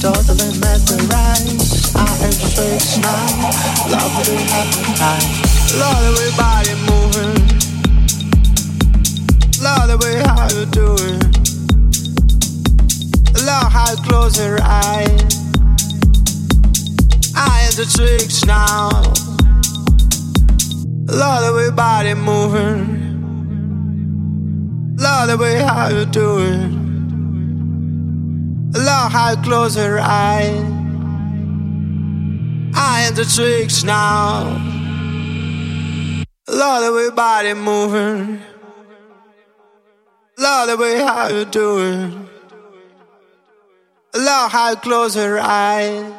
totally mesmerized. I am fixed now, lovely appetite. Lord, the way body moving. Lord, the way how you doing. Lord, how you close your eyes. I am the tricks now. Lord, the way body moving. Lord, the way how you doing. Allow her close her eyes. I am the tricks now. Love the way body moving. Love the way how you do it. Allow close her eyes.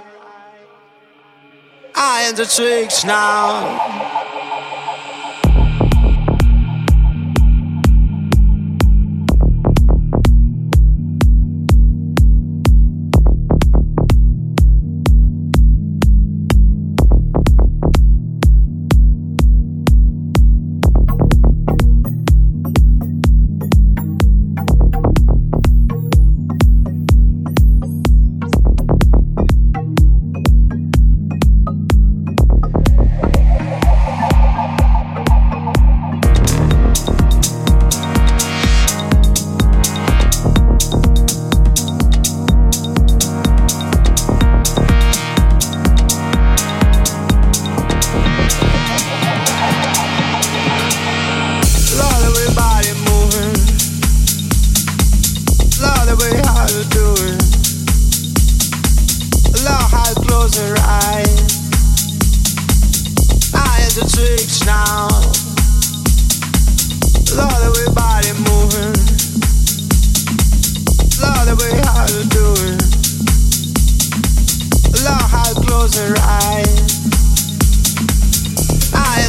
I am the tricks now.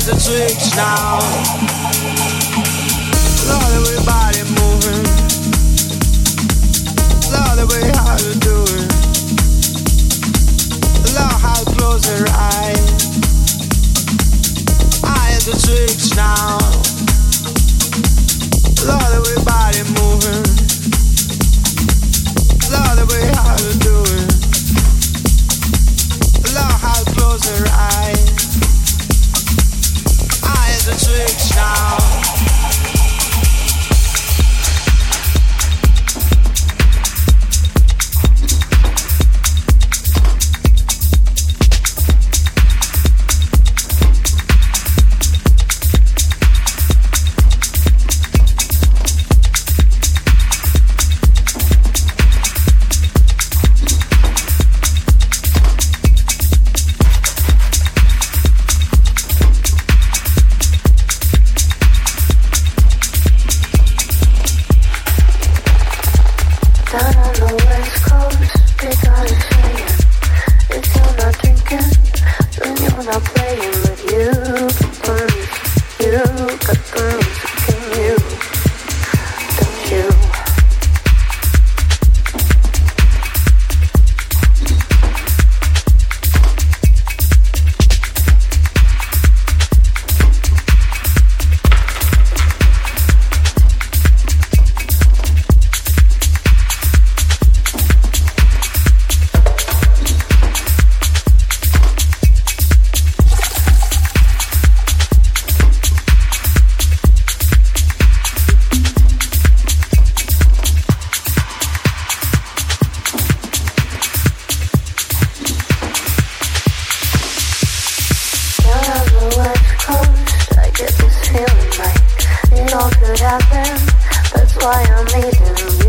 is a switch now. Slowly we body moving. Love the way how you doing. Love how close your eyes. I is a switch now. Slowly we body moving. Love the way how you doing. Love how close your eyes the tricks now. That's why I'm leaving.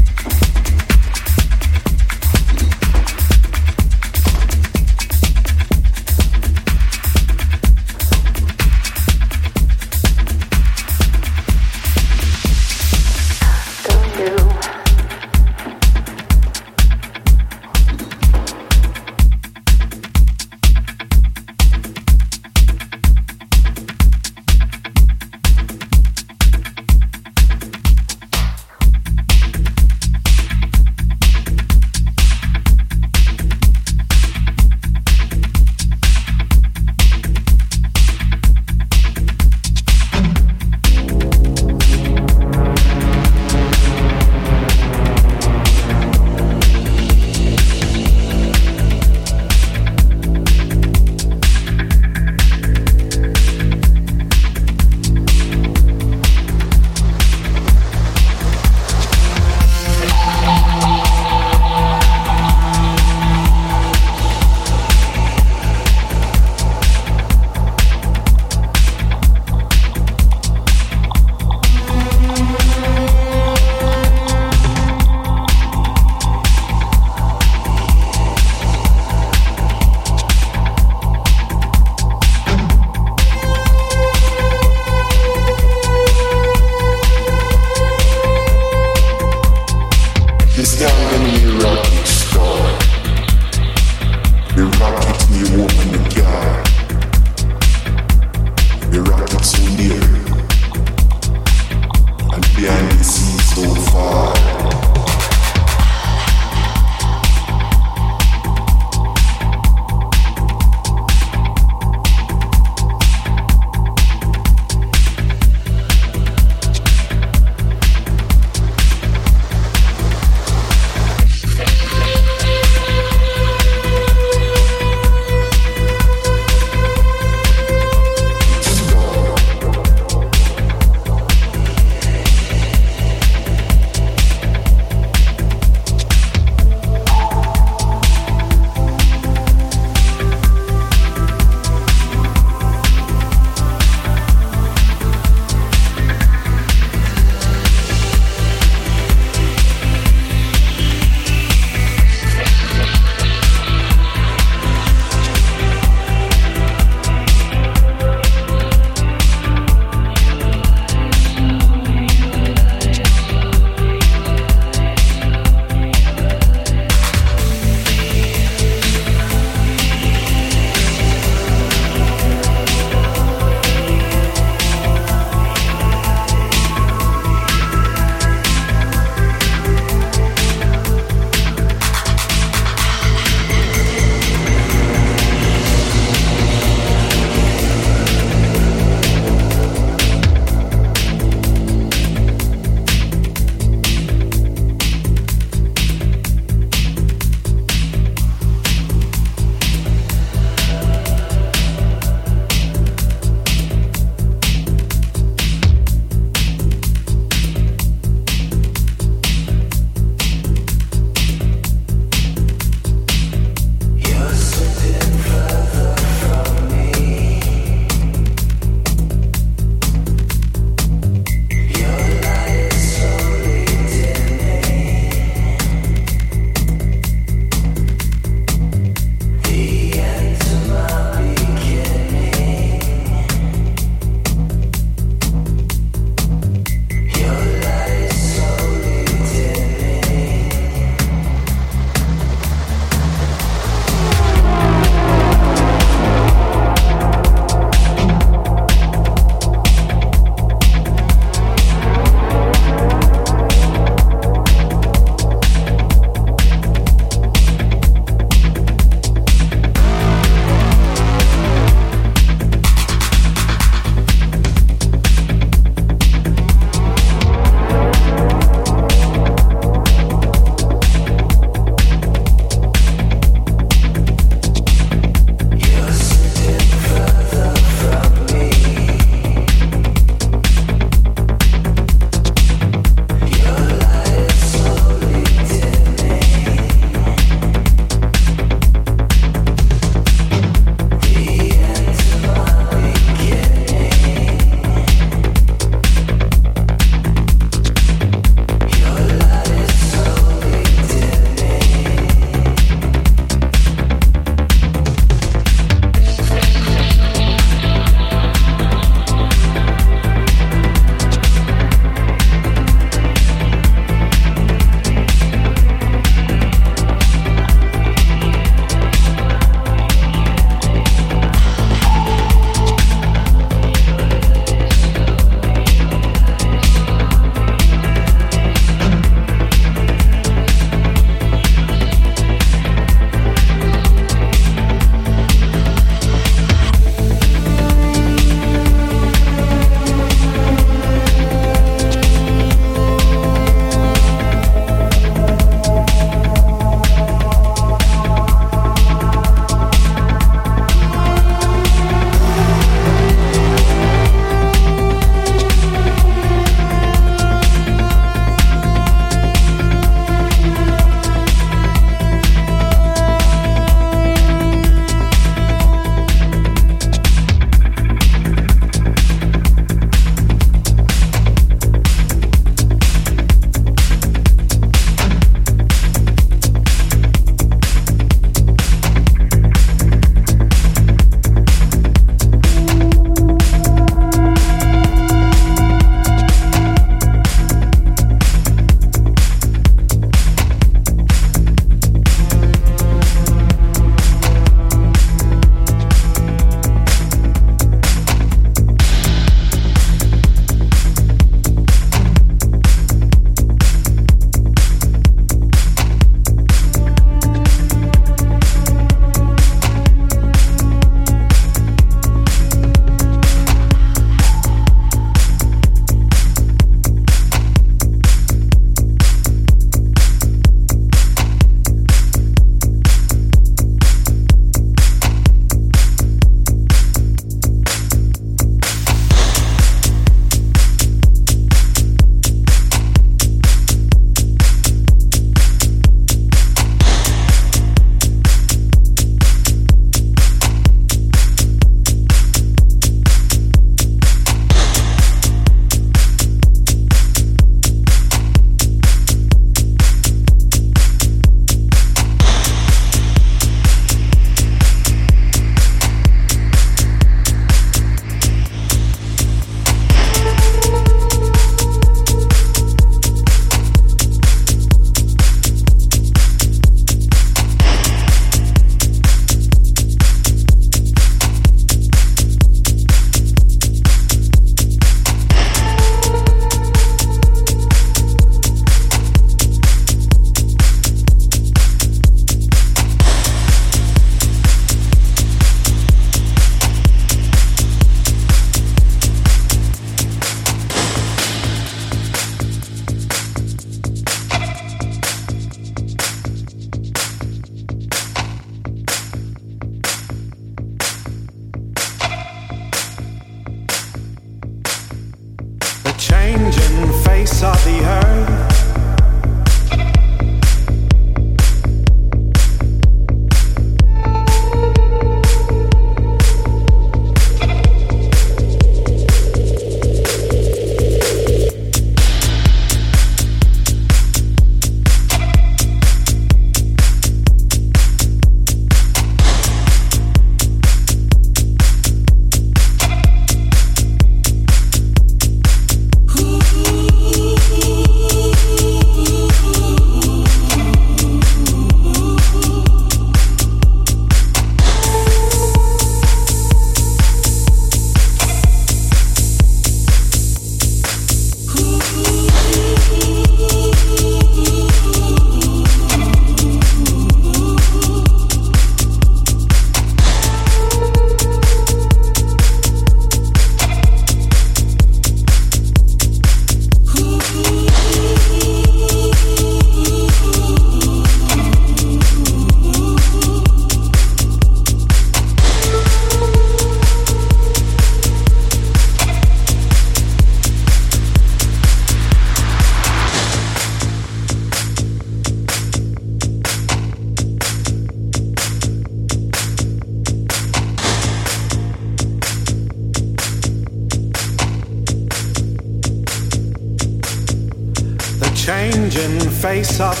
Of